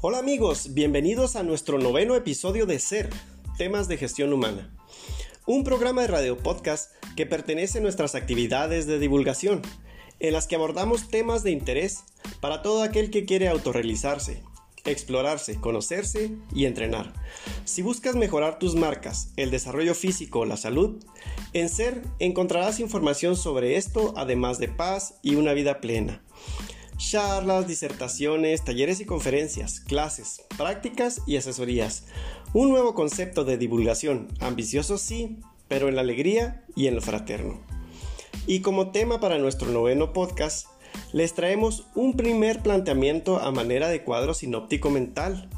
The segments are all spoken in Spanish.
Hola amigos, bienvenidos a nuestro noveno episodio de Ser, temas de gestión humana. Un programa de radio podcast que pertenece a nuestras actividades de divulgación, en las que abordamos temas de interés para todo aquel que quiere autorrealizarse, explorarse, conocerse y entrenar. Si buscas mejorar tus marcas, el desarrollo físico o la salud, en Ser encontrarás información sobre esto, además de paz y una vida plena. Charlas, disertaciones, talleres y conferencias, clases, prácticas y asesorías. Un nuevo concepto de divulgación, ambicioso sí, pero en la alegría y en lo fraterno. Y como tema para nuestro noveno podcast, les traemos un primer planteamiento a manera de cuadro sinóptico mental,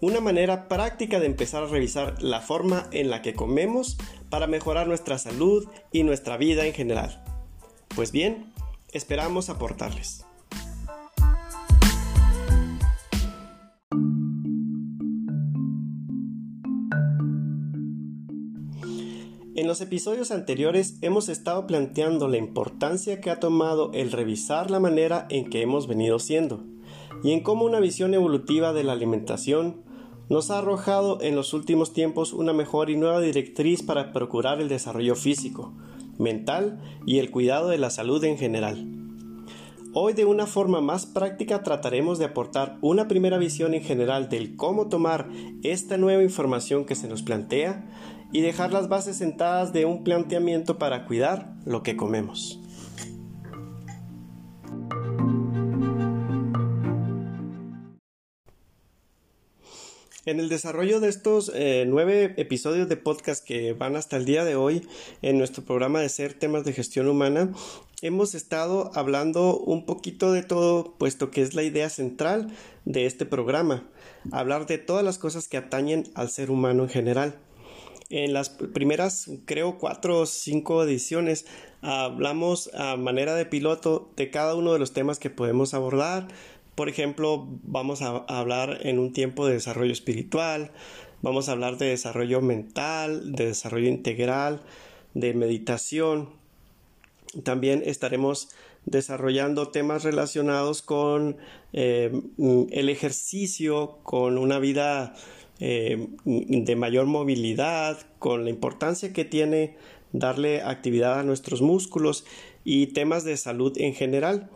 una manera práctica de empezar a revisar la forma en la que comemos para mejorar nuestra salud y nuestra vida en general. Pues bien, esperamos aportarles. Los episodios anteriores hemos estado planteando la importancia que ha tomado el revisar la manera en que hemos venido siendo y en cómo una visión evolutiva de la alimentación nos ha arrojado en los últimos tiempos una mejor y nueva directriz para procurar el desarrollo físico, mental y el cuidado de la salud en general. Hoy de una forma más práctica trataremos de aportar una primera visión en general del cómo tomar esta nueva información que se nos plantea y dejar las bases sentadas de un planteamiento para cuidar lo que comemos. En el desarrollo de estos eh, nueve episodios de podcast que van hasta el día de hoy en nuestro programa de Ser Temas de Gestión Humana, hemos estado hablando un poquito de todo, puesto que es la idea central de este programa, hablar de todas las cosas que atañen al ser humano en general. En las primeras, creo, cuatro o cinco ediciones, hablamos a manera de piloto de cada uno de los temas que podemos abordar. Por ejemplo, vamos a hablar en un tiempo de desarrollo espiritual, vamos a hablar de desarrollo mental, de desarrollo integral, de meditación. También estaremos desarrollando temas relacionados con eh, el ejercicio, con una vida eh, de mayor movilidad, con la importancia que tiene darle actividad a nuestros músculos y temas de salud en general.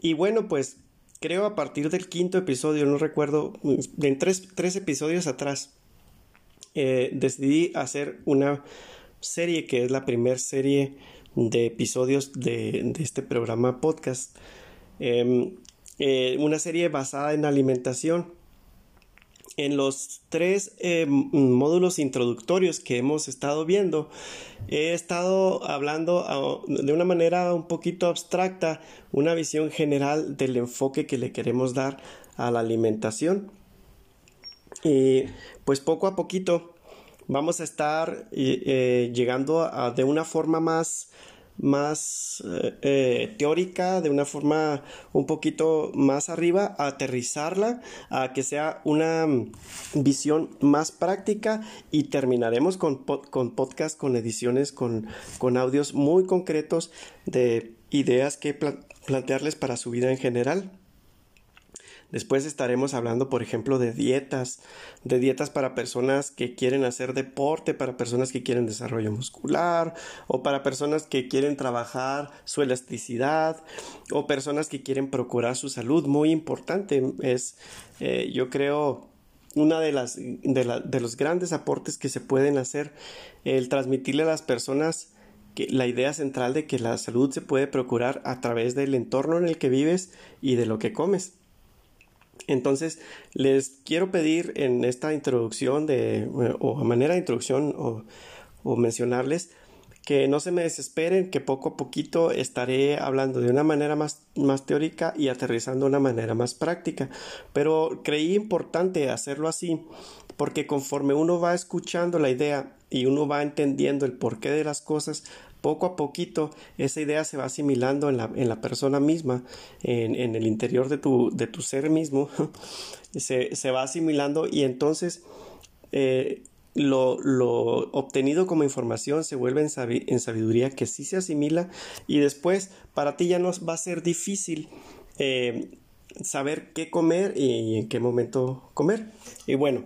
Y bueno, pues creo a partir del quinto episodio, no recuerdo, en tres, tres episodios atrás, eh, decidí hacer una serie que es la primera serie de episodios de, este programa podcast. Em, eh, una serie basada en alimentación en los tres eh, módulos introductorios que hemos estado viendo, he estado hablando ah, de una manera un poquito abstracta, una visión general del enfoque que le queremos dar a la alimentación. Y pues poco a poquito vamos a estar eh, llegando a, de una forma más más eh, eh, teórica, de una forma un poquito más arriba, aterrizarla, a que sea una visión más práctica y terminaremos con, con podcast, con ediciones, con, con, audios muy concretos de ideas que plantearles para su vida en general. Después estaremos hablando, por ejemplo, de dietas, de dietas para personas que quieren hacer deporte, para personas que quieren desarrollo muscular, o para personas que quieren trabajar su elasticidad, o personas que quieren procurar su salud. Muy importante es, eh, yo creo, una de las de, de, los grandes aportes que se pueden hacer el transmitirle a las personas la idea central de que la salud se puede procurar a través del entorno en el que vives y de lo que comes. Entonces, les quiero pedir en esta introducción de, o a manera de introducción o, o mencionarles que no se me desesperen, que poco a poquito estaré hablando de una manera más, más teórica y aterrizando de una manera más práctica. Pero creí importante hacerlo así porque conforme uno va escuchando la idea y uno va entendiendo el porqué de las cosas, poco a poquito esa idea se va asimilando en la, en la persona misma, en, en, el interior de tu, de tu ser mismo, se, se, va asimilando y entonces eh, lo, lo, obtenido como información se vuelve en, en, sabiduría que sí se asimila y después para ti ya no va a ser difícil eh, saber qué comer y en qué momento comer. Y bueno,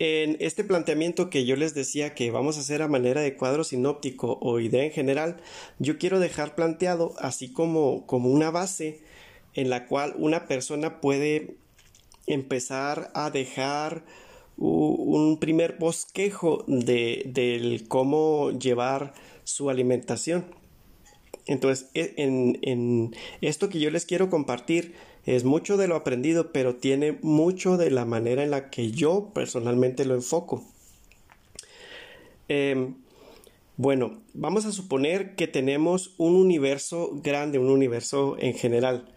en este planteamiento que yo les decía que vamos a hacer a manera de cuadro sinóptico o idea en general, yo quiero dejar planteado así como, como una base en la cual una persona puede empezar a dejar un primer bosquejo de, del cómo llevar su alimentación. Entonces, e, en, en esto que yo les quiero compartir, es mucho de lo aprendido, pero tiene mucho de la manera en la que yo personalmente lo enfoco. Em, bueno, vamos a suponer que tenemos un universo grande, un universo en general.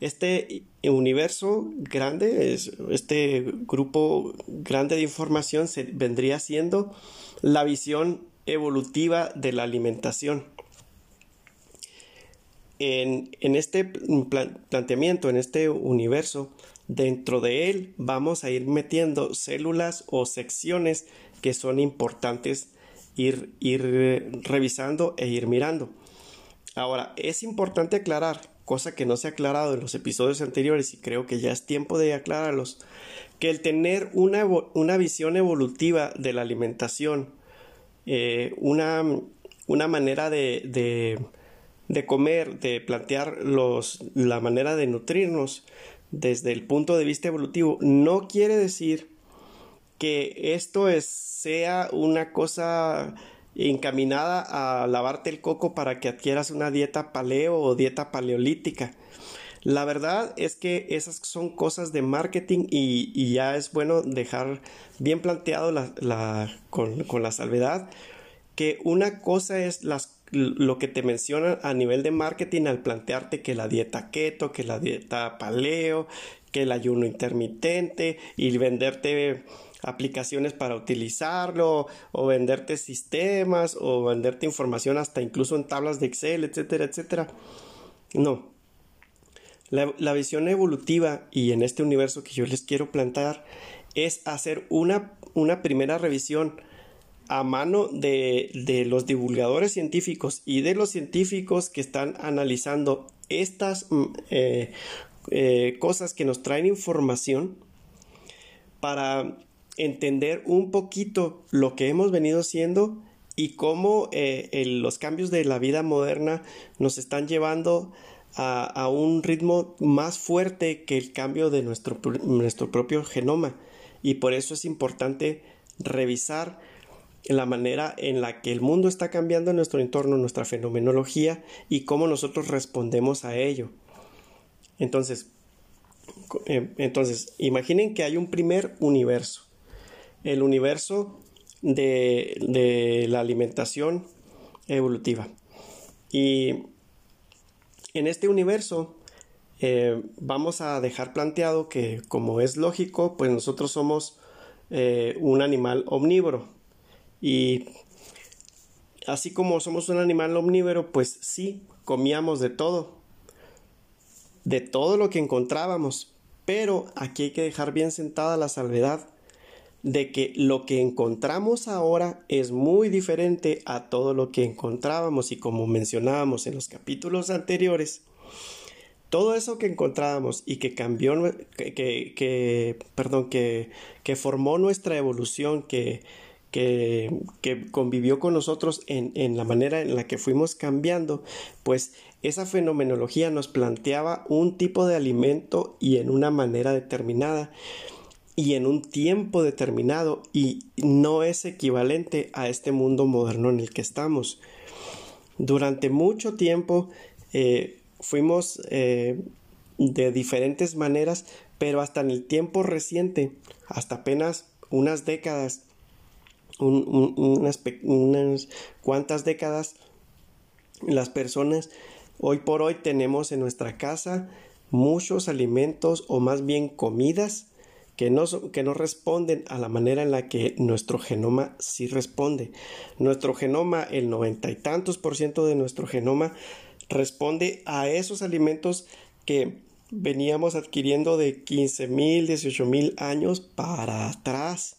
Este universo grande, este grupo grande de información se vendría siendo la visión evolutiva de la alimentación en, este planteamiento, en este universo, dentro de él vamos a ir metiendo células o secciones que son importantes ir, ir revisando e ir mirando. Ahora, es importante aclarar, cosa que no se ha aclarado en los episodios anteriores y creo que ya es tiempo de aclararlos, que el tener una, una visión evolutiva de la alimentación, eh, una, una manera de comer, de plantear los, la manera de nutrirnos desde el punto de vista evolutivo, no quiere decir que esto es, sea una cosa encaminada a lavarte el coco para que adquieras una dieta paleo o dieta paleolítica. La verdad es que esas son cosas de marketing y, ya es bueno dejar bien planteado la, con, con la salvedad que una cosa es las lo que te mencionan a nivel de marketing al plantearte que la dieta keto, que la dieta paleo, que el ayuno intermitente y venderte aplicaciones para utilizarlo o venderte sistemas o venderte información hasta incluso en tablas de Excel, etcétera, etcétera. No. La, la visión evolutiva y en este universo que yo les quiero plantar es hacer una, una primera revisión a mano de, de, los divulgadores científicos y de los científicos que están analizando estas mm, eh, eh, cosas que nos traen información para entender un poquito lo que hemos venido siendo y cómo eh, los cambios de la vida moderna nos están llevando a, a, un ritmo más fuerte que el cambio de nuestro, nuestro propio genoma. Y por eso es importante revisar la manera en la que el mundo está cambiando nuestro entorno, nuestra fenomenología y cómo nosotros respondemos a ello. Entonces, eh, entonces imaginen que hay un primer universo, el universo de, la alimentación evolutiva. Y en este universo eh, vamos a dejar planteado que, como es lógico, pues nosotros somos eh, un animal omnívoro. Y así como somos un animal omnívoro, pues sí, comíamos de todo, de todo lo que encontrábamos, pero aquí hay que dejar bien sentada la salvedad de que lo que encontramos ahora es muy diferente a todo lo que encontrábamos. Y como mencionábamos en los capítulos anteriores, todo eso que encontrábamos y que cambió, que, que, perdón, que, que formó nuestra evolución, que, que, convivió con nosotros en, la manera en la que fuimos cambiando, pues esa fenomenología nos planteaba un tipo de alimento y en una manera determinada y en un tiempo determinado y no es equivalente a este mundo moderno en el que estamos. Durante mucho tiempo eh, fuimos eh, de diferentes maneras, pero hasta en el tiempo reciente, hasta apenas unas décadas, unas, unas cuantas décadas, las personas hoy por hoy tenemos en nuestra casa muchos alimentos o más bien comidas que no, que no responden a la manera en la que nuestro genoma sí responde. Nuestro genoma, el noventa y tantos por ciento de nuestro genoma, responde a esos alimentos que veníamos adquiriendo de 15 mil, 18 mil años para atrás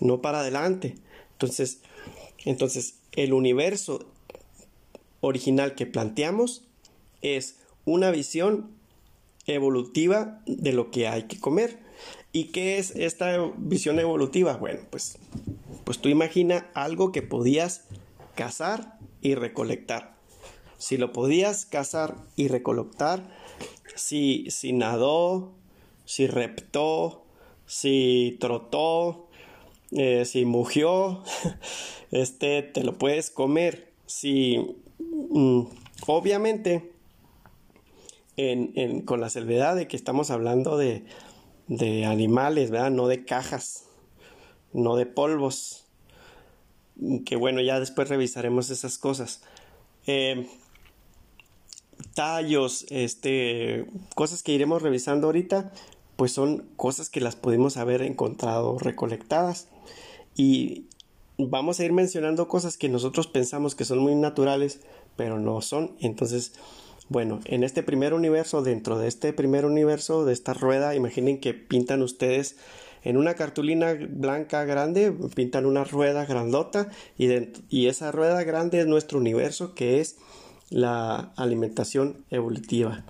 no para adelante. Entonces, entonces el universo original que planteamos es una visión evolutiva de lo que hay que comer. ¿Y qué es esta visión evolutiva? Bueno, pues, pues tú imagina algo que podías cazar y recolectar. Si lo podías cazar y recolectar, si, si nadó, si reptó, si trotó, eh, si mugió, este te lo puedes comer. Si mm, obviamente con la salvedad de que estamos hablando de, de animales, ¿verdad? No de cajas, no de polvos. Que bueno, ya después revisaremos esas cosas. Eh, tallos, este, cosas que iremos revisando ahorita, pues son cosas que las pudimos haber encontrado recolectadas. Y vamos a ir mencionando cosas que nosotros pensamos que son muy naturales, pero no son. Entonces, bueno, en este primer universo, dentro de este primer universo, de esta rueda, imaginen que pintan ustedes en una cartulina blanca grande, pintan una rueda grandota y, y esa rueda grande es nuestro universo que es la alimentación evolutiva.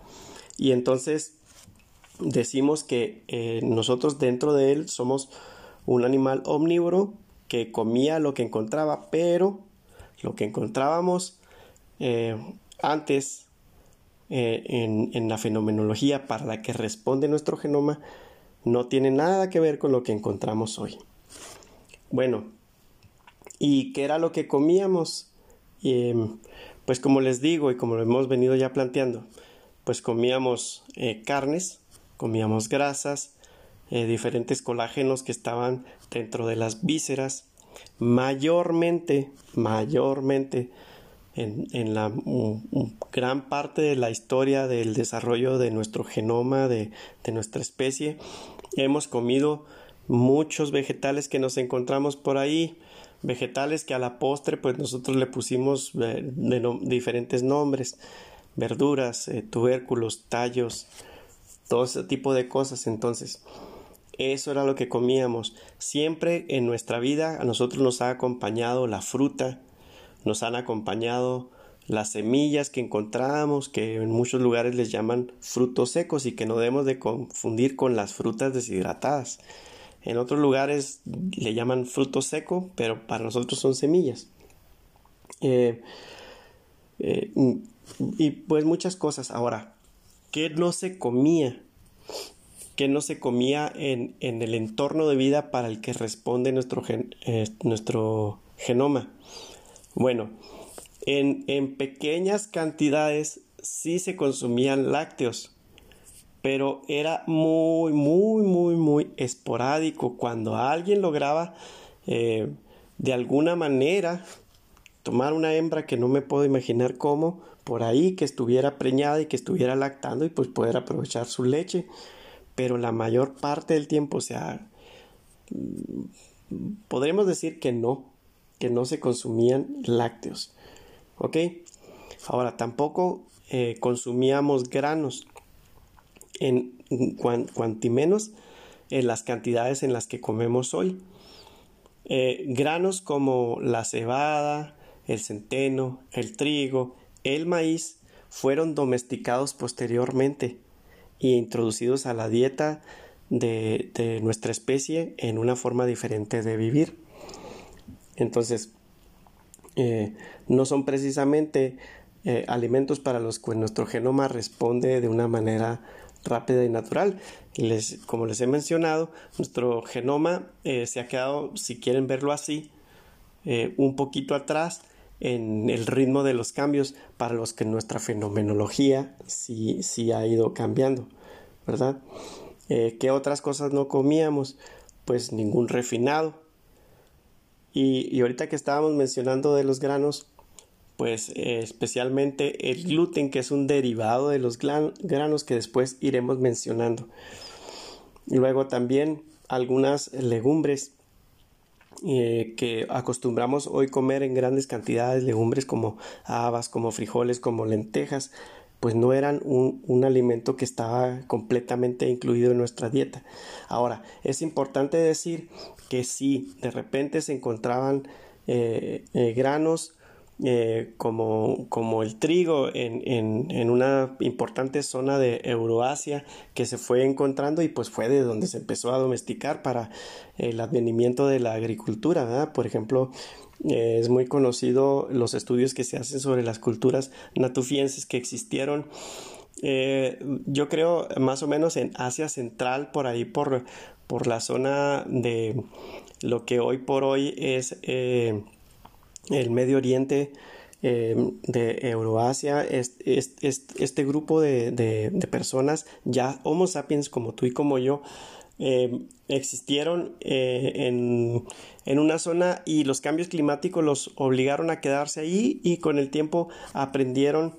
Y entonces decimos que eh, nosotros dentro de él somos un animal omnívoro que comía lo que encontraba, pero lo que encontrábamos eh, antes eh, en, la fenomenología para la que responde nuestro genoma no tiene nada que ver con lo que encontramos hoy. Bueno, ¿y qué era lo que comíamos? Em, pues como les digo y como lo hemos venido ya planteando, pues comíamos eh, carnes, comíamos grasas, eh, diferentes colágenos que estaban dentro de las vísceras, mayormente, mayormente en, la gran parte de la historia del desarrollo de nuestro genoma, de, nuestra especie. Hemos comido muchos vegetales que nos encontramos por ahí, vegetales que a la postre pues nosotros le pusimos eh, de, diferentes nombres, verduras, eh, tubérculos, tallos, todo ese tipo de cosas. Entonces, eso era lo que comíamos. Siempre en nuestra vida a nosotros nos ha acompañado la fruta, nos han acompañado las semillas que encontramos, que en muchos lugares les llaman frutos secos y que no debemos de confundir con las frutas deshidratadas. En otros lugares le llaman fruto seco, pero para nosotros son semillas. Eh, eh, y pues muchas cosas. Ahora, ¿qué no se comía? ¿Qué no se comía en, el entorno de vida para el que responde nuestro, eh, nuestro genoma? Bueno, en, en pequeñas cantidades sí se consumían lácteos, pero era muy, muy, muy, muy esporádico. Cuando alguien lograba eh, de alguna manera tomar una hembra que no me puedo imaginar cómo, por ahí que estuviera preñada y que estuviera lactando y pues poder aprovechar su leche. Pero la mayor parte del tiempo, o sea, mm, podremos decir que no, que no se consumían lácteos. ¿Ok? Ahora, tampoco eh, consumíamos granos, en cuanti menos en las cantidades en las que comemos hoy. Eh, granos como la cebada, el centeno, el trigo, el maíz fueron domesticados posteriormente e introducidos a la dieta de nuestra especie en una forma diferente de vivir. Entonces, eh, no son precisamente eh, alimentos para los que nuestro genoma responde de una manera rápida y natural. Les, como les he mencionado, nuestro genoma eh, se ha quedado, si quieren verlo así, un poquito atrás en el ritmo de los cambios para los que nuestra fenomenología sí, sí ha ido cambiando, ¿verdad? ¿Qué otras cosas no comíamos? Pues ningún refinado, y, ahorita que estábamos mencionando de los granos, pues eh, especialmente el gluten, que es un derivado de los granos que después iremos mencionando. Y luego también algunas legumbres eh, que acostumbramos hoy comer en grandes cantidades, legumbres como habas, como frijoles, como lentejas, pues no eran un, alimento que estaba completamente incluido en nuestra dieta. Ahora, es importante decir que si de repente se encontraban eh, eh, granos eh, como, como, el trigo en, en, en, una importante zona de Euroasia que se fue encontrando y pues fue de donde se empezó a domesticar para el advenimiento de la agricultura. Por ejemplo, eh, es muy conocido los estudios que se hacen sobre las culturas natufienses que existieron. Eh, yo creo más o menos en Asia Central, por ahí por, por la zona de lo que hoy por hoy es el Medio Oriente, em, de Euroasia, este grupo de, personas, ya Homo sapiens como tú y como yo, em, existieron eh, en, en, una zona y los cambios climáticos los obligaron a quedarse ahí y con el tiempo aprendieron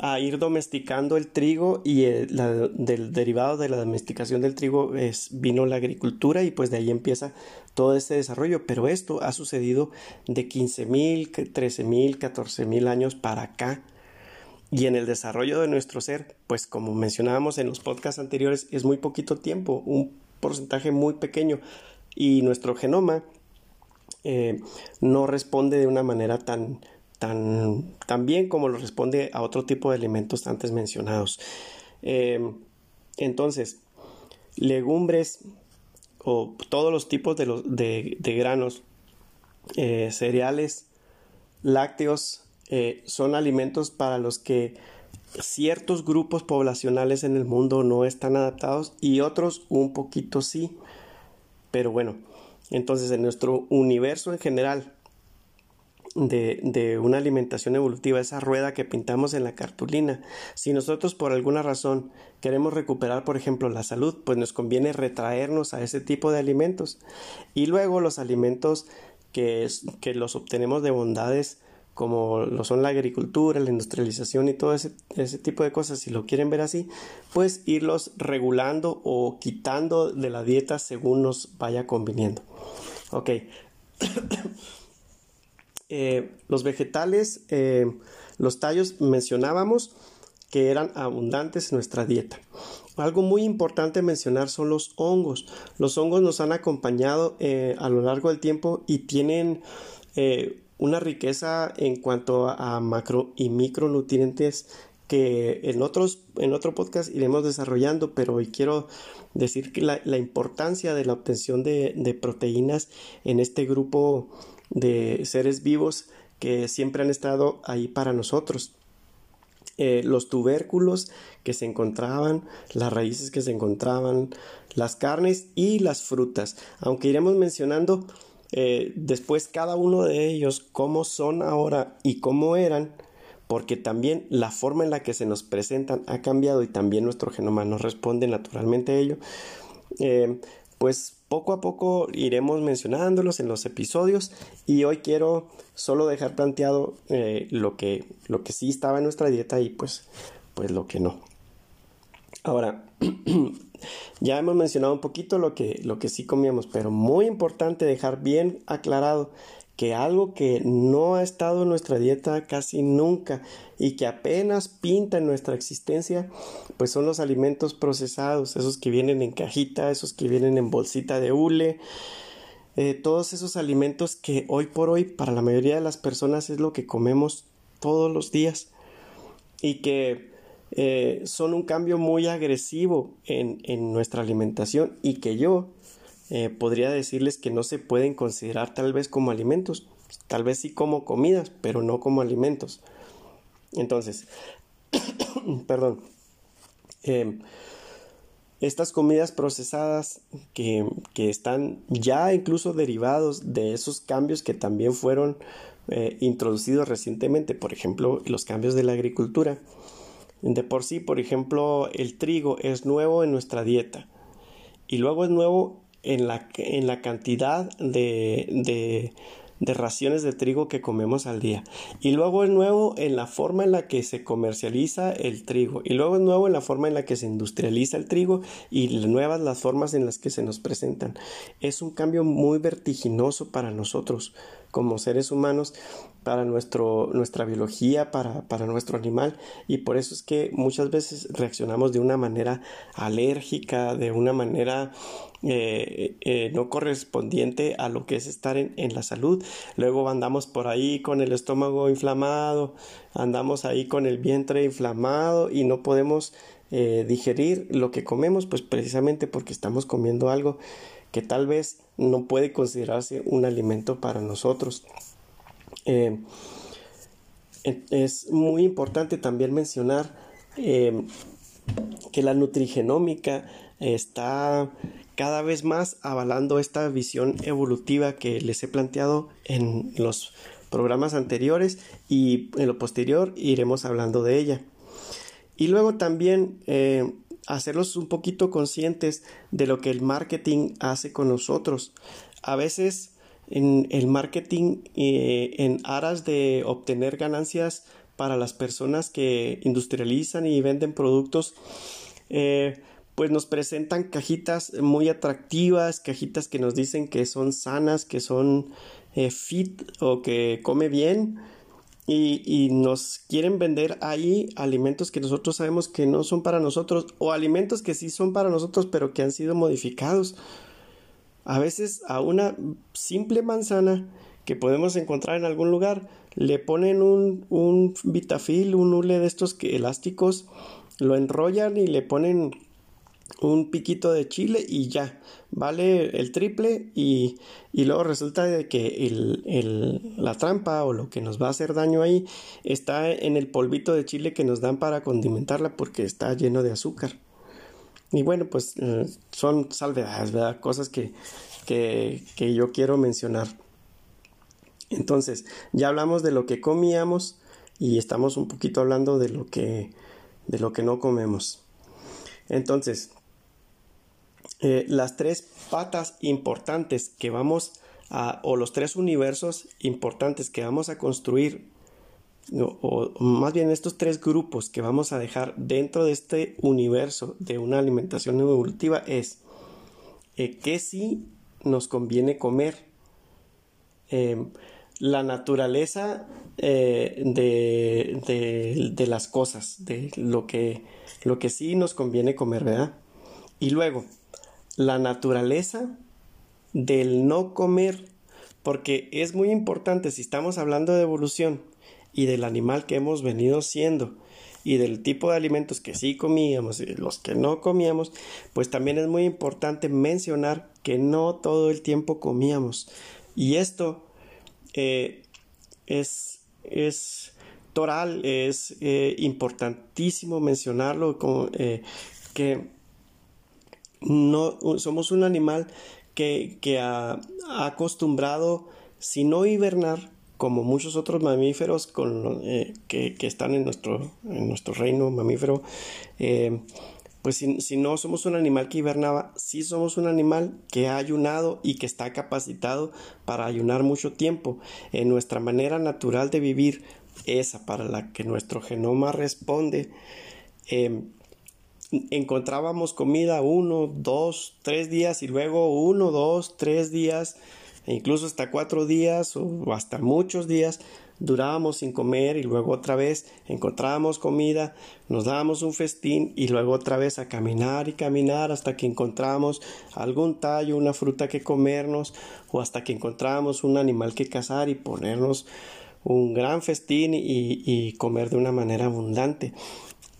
a ir domesticando el trigo y del derivado de la domesticación del trigo es, vino la agricultura y pues de ahí empieza todo este desarrollo, pero esto ha sucedido de 15.000, 13.000, 14.000 años para acá. Y en el desarrollo de nuestro ser, pues como mencionábamos en los podcasts anteriores, es muy poquito tiempo, un porcentaje muy pequeño. Y nuestro genoma eh, no responde de una manera tan, tan, tan bien como lo responde a otro tipo de alimentos antes mencionados. Em, entonces, legumbres o todos los tipos de, los, de, granos, eh, cereales, lácteos, eh, son alimentos para los que ciertos grupos poblacionales en el mundo no están adaptados y otros un poquito sí. Pero bueno, entonces en nuestro universo en general, de, una alimentación evolutiva, esa rueda que pintamos en la cartulina. Si nosotros por alguna razón queremos recuperar, por ejemplo, la salud, pues nos conviene retraernos a ese tipo de alimentos. Y luego los alimentos que, que los obtenemos de bondades como lo son la agricultura, la industrialización y todo ese, ese, tipo de cosas, si lo quieren ver así, pues irlos regulando o quitando de la dieta según nos vaya conviniendo. Ok. Eh, los vegetales, eh, los tallos mencionábamos que eran abundantes en nuestra dieta. Algo muy importante mencionar son los hongos. Los hongos nos han acompañado eh, a lo largo del tiempo y tienen una riqueza en cuanto a macro y micronutrientes que en otros en otro podcast iremos desarrollando pero hoy quiero decir que la, importancia de la obtención de, de proteínas en este grupo de seres vivos que siempre han estado ahí para nosotros. Eh, los tubérculos que se encontraban, las raíces que se encontraban, las carnes y las frutas. Aunque iremos mencionando eh, después cada uno de ellos cómo son ahora y cómo eran, porque también la forma en la que se nos presentan ha cambiado y también nuestro genoma nos responde naturalmente a ello. Eh, pues poco a poco iremos mencionándolos en los episodios y hoy quiero solo dejar planteado eh, lo, que, lo que sí estaba en nuestra dieta y pues, pues lo que no. Ahora, ya hemos mencionado un poquito lo que, lo que sí comíamos, pero muy importante dejar bien aclarado que algo que no ha estado en nuestra dieta casi nunca y que apenas pinta en nuestra existencia, pues son los alimentos procesados, esos que vienen en cajita, esos que vienen en bolsita de hule, eh, todos esos alimentos que hoy por hoy para la mayoría de las personas es lo que comemos todos los días y que eh, son un cambio muy agresivo en, en nuestra alimentación y que yo eh, podría decirles que no se pueden considerar tal vez como alimentos, tal vez sí como comidas, pero no como alimentos. Entonces, perdón, em, estas comidas procesadas que, que, están ya incluso derivados de esos cambios que también fueron eh, introducidos recientemente, por ejemplo, los cambios de la agricultura. De por sí, por ejemplo, el trigo es nuevo en nuestra dieta y luego es nuevo en la, en la cantidad de, de, de, raciones de trigo que comemos al día. Y luego es nuevo en la forma en la que se comercializa el trigo. Y luego es nuevo en la forma en la que se industrializa el trigo y nuevas las formas en las que se nos presentan. Es un cambio muy vertiginoso para nosotros como seres humanos para nuestro, nuestra biología, para, para, nuestro animal y por eso es que muchas veces reaccionamos de una manera alérgica, de una manera eh, eh, no correspondiente a lo que es estar en, en, la salud. Luego andamos por ahí con el estómago inflamado, andamos ahí con el vientre inflamado y no podemos eh, digerir lo que comemos, pues precisamente porque estamos comiendo algo que tal vez no puede considerarse un alimento para nosotros. Eh, es muy importante también mencionar eh, que la nutrigenómica está cada vez más avalando esta visión evolutiva que les he planteado en los programas anteriores y en lo posterior iremos hablando de ella. Y luego también eh, hacerlos un poquito conscientes de lo que el marketing hace con nosotros. A veces en el marketing eh, en aras de obtener ganancias para las personas que industrializan y venden productos eh, pues nos presentan cajitas muy atractivas, cajitas que nos dicen que son sanas, que son fit o que come bien y, nos quieren vender ahí alimentos que nosotros sabemos que no son para nosotros o alimentos que sí son para nosotros pero que han sido modificados. A veces a una simple manzana que podemos encontrar en algún lugar le ponen un, un vitafil, un hule de estos elásticos, lo enrollan y le ponen un piquito de chile y ya, vale el triple y, y luego resulta de que el, el, la trampa o lo que nos va a hacer daño ahí está en el polvito de chile que nos dan para condimentarla porque está lleno de azúcar. Y bueno, pues eh, son salvedades, ¿verdad? Cosas que, que, que yo quiero mencionar. Entonces, ya hablamos de lo que comíamos y estamos un poquito hablando de lo que, de lo que no comemos. Entonces, eh, las tres patas importantes que vamos a, o los tres universos importantes que vamos a construir, o, más bien estos tres grupos que vamos a dejar dentro de este universo de una alimentación evolutiva es eh, que sí nos conviene comer. Em, la naturaleza eh, de, de, de, las cosas, de lo que, lo que sí nos conviene comer, ¿verdad? Y luego, la naturaleza del no comer, porque es muy importante si estamos hablando de evolución y del animal que hemos venido siendo y del tipo de alimentos que sí comíamos y los que no comíamos, pues también es muy importante mencionar que no todo el tiempo comíamos. Y esto eh, es, es toral, es eh, importantísimo mencionarlo, eh, que no somos un animal que, que ha, acostumbrado, si no hibernar, como muchos otros mamíferos con, eh, que, que, están en nuestro, en nuestro reino mamífero, eh, pues si, si, no somos un animal que hibernaba, sí somos un animal que ha ayunado y que está capacitado para ayunar mucho tiempo. En nuestra manera natural de vivir, esa para la que nuestro genoma responde, eh, encontrábamos comida uno, dos, tres días y luego uno, dos, tres días, e incluso hasta cuatro días o hasta muchos días durábamos sin comer y luego otra vez encontrábamos comida, nos dábamos un festín y luego otra vez a caminar y caminar hasta que encontramos algún tallo, una fruta que comernos o hasta que encontramos un animal que cazar y ponernos un gran festín y, y comer de una manera abundante.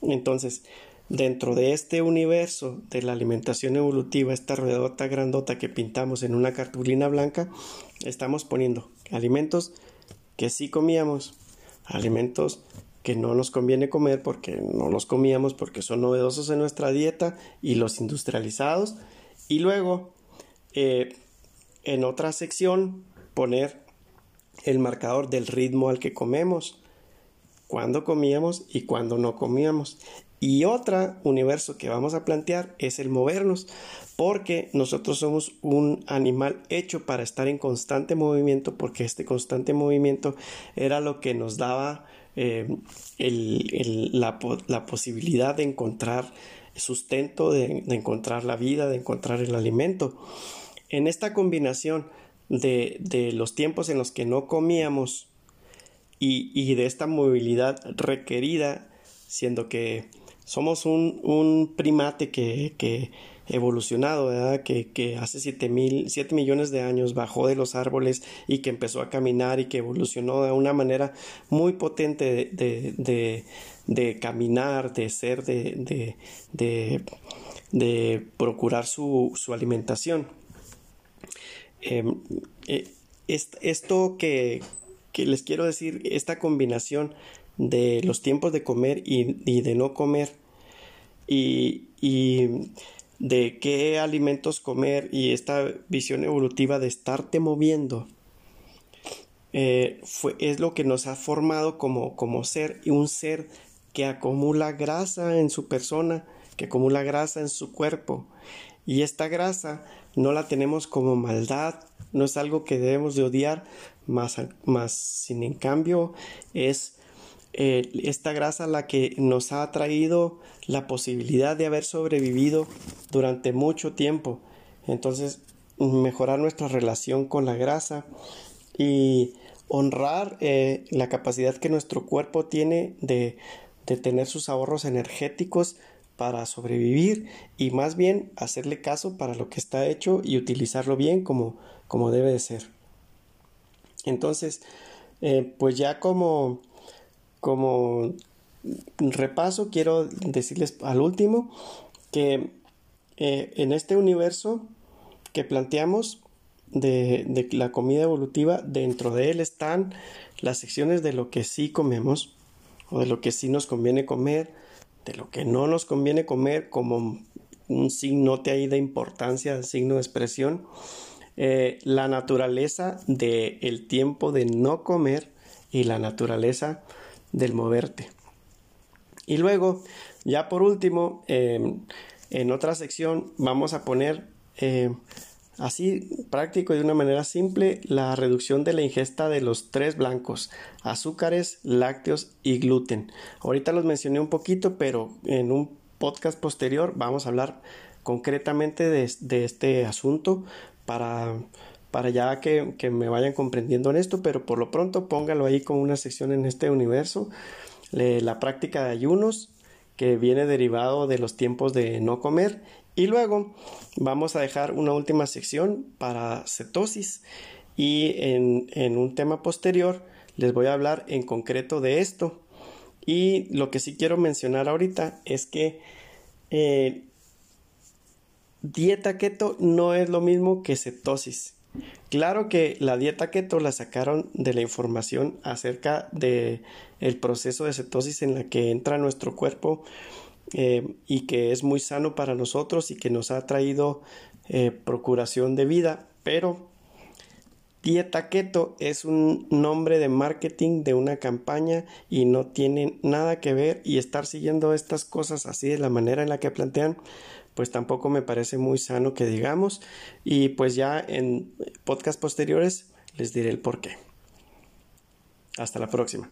Entonces, Dentro de este universo de la alimentación evolutiva, esta ruedota grandota que pintamos en una cartulina blanca, estamos poniendo alimentos que sí comíamos, alimentos que no nos conviene comer porque no los comíamos porque son novedosos en nuestra dieta y los industrializados y luego eh, en otra sección poner el marcador del ritmo al que comemos, cuándo comíamos y cuándo no comíamos. Y otro universo que vamos a plantear es el movernos, porque nosotros somos un animal hecho para estar en constante movimiento, porque este constante movimiento era lo que nos daba eh, la, posibilidad de encontrar sustento, de, encontrar la vida, de encontrar el alimento. En esta combinación de, los tiempos en los que no comíamos y de esta movilidad requerida, siendo que somos un, un primate que, que evolucionado, ¿verdad? Que, que hace siete, mil, siete millones de años bajó de los árboles y que empezó a caminar y que evolucionó de una manera muy potente de, de, de, caminar, de ser, de, de, de procurar su, su alimentación. Em, eh, esto que, que, les quiero decir, esta combinación de los tiempos de comer y, de no comer y, y de qué alimentos comer y esta visión evolutiva de estarte moviendo eh, fue, es lo que nos ha formado como, como ser y un ser que acumula grasa en su persona, que acumula grasa en su cuerpo. Y esta grasa no la tenemos como maldad, no es algo que debemos de odiar, más, más sin en cambio es eh, esta grasa la que nos ha traído la posibilidad de haber sobrevivido durante mucho tiempo. Entonces, mejorar nuestra relación con la grasa y honrar eh, la capacidad que nuestro cuerpo tiene de, de tener sus ahorros energéticos para sobrevivir y más bien hacerle caso para lo que está hecho y utilizarlo bien como, como debe de ser. Entonces, eh, pues ya como, como repaso, quiero decirles al último que eh, en este universo que planteamos de, de, la comida evolutiva, dentro de él están las secciones de lo que sí comemos o de lo que sí nos conviene comer, de lo que no nos conviene comer como un signo ahí de importancia, signo de expresión, eh, la naturaleza del el tiempo de no comer y la naturaleza del moverte. Y luego, ya por último, em, en otra sección vamos a poner em, así práctico y de una manera simple la reducción de la ingesta de los tres blancos, azúcares, lácteos y gluten. Ahorita los mencioné un poquito, pero en un podcast posterior vamos a hablar concretamente de, de este asunto para, para ya que, me vayan comprendiendo en esto, pero por lo pronto póngalo ahí como una sección en este universo la práctica de ayunos que viene derivado de los tiempos de no comer y luego vamos a dejar una última sección para cetosis y en, en un tema posterior les voy a hablar en concreto de esto. Y lo que sí quiero mencionar ahorita es que eh, dieta keto no es lo mismo que cetosis Claro que la dieta keto la sacaron de la información acerca de el proceso de cetosis en la que entra nuestro cuerpo eh, y que es muy sano para nosotros y que nos ha traído eh, procuración de vida, pero dieta keto es un nombre de marketing de una campaña y no tiene nada que ver y estar siguiendo estas cosas así de la manera en la que plantean pues tampoco me parece muy sano que digamos y pues ya en podcast posteriores les diré el por qué. Hasta la próxima.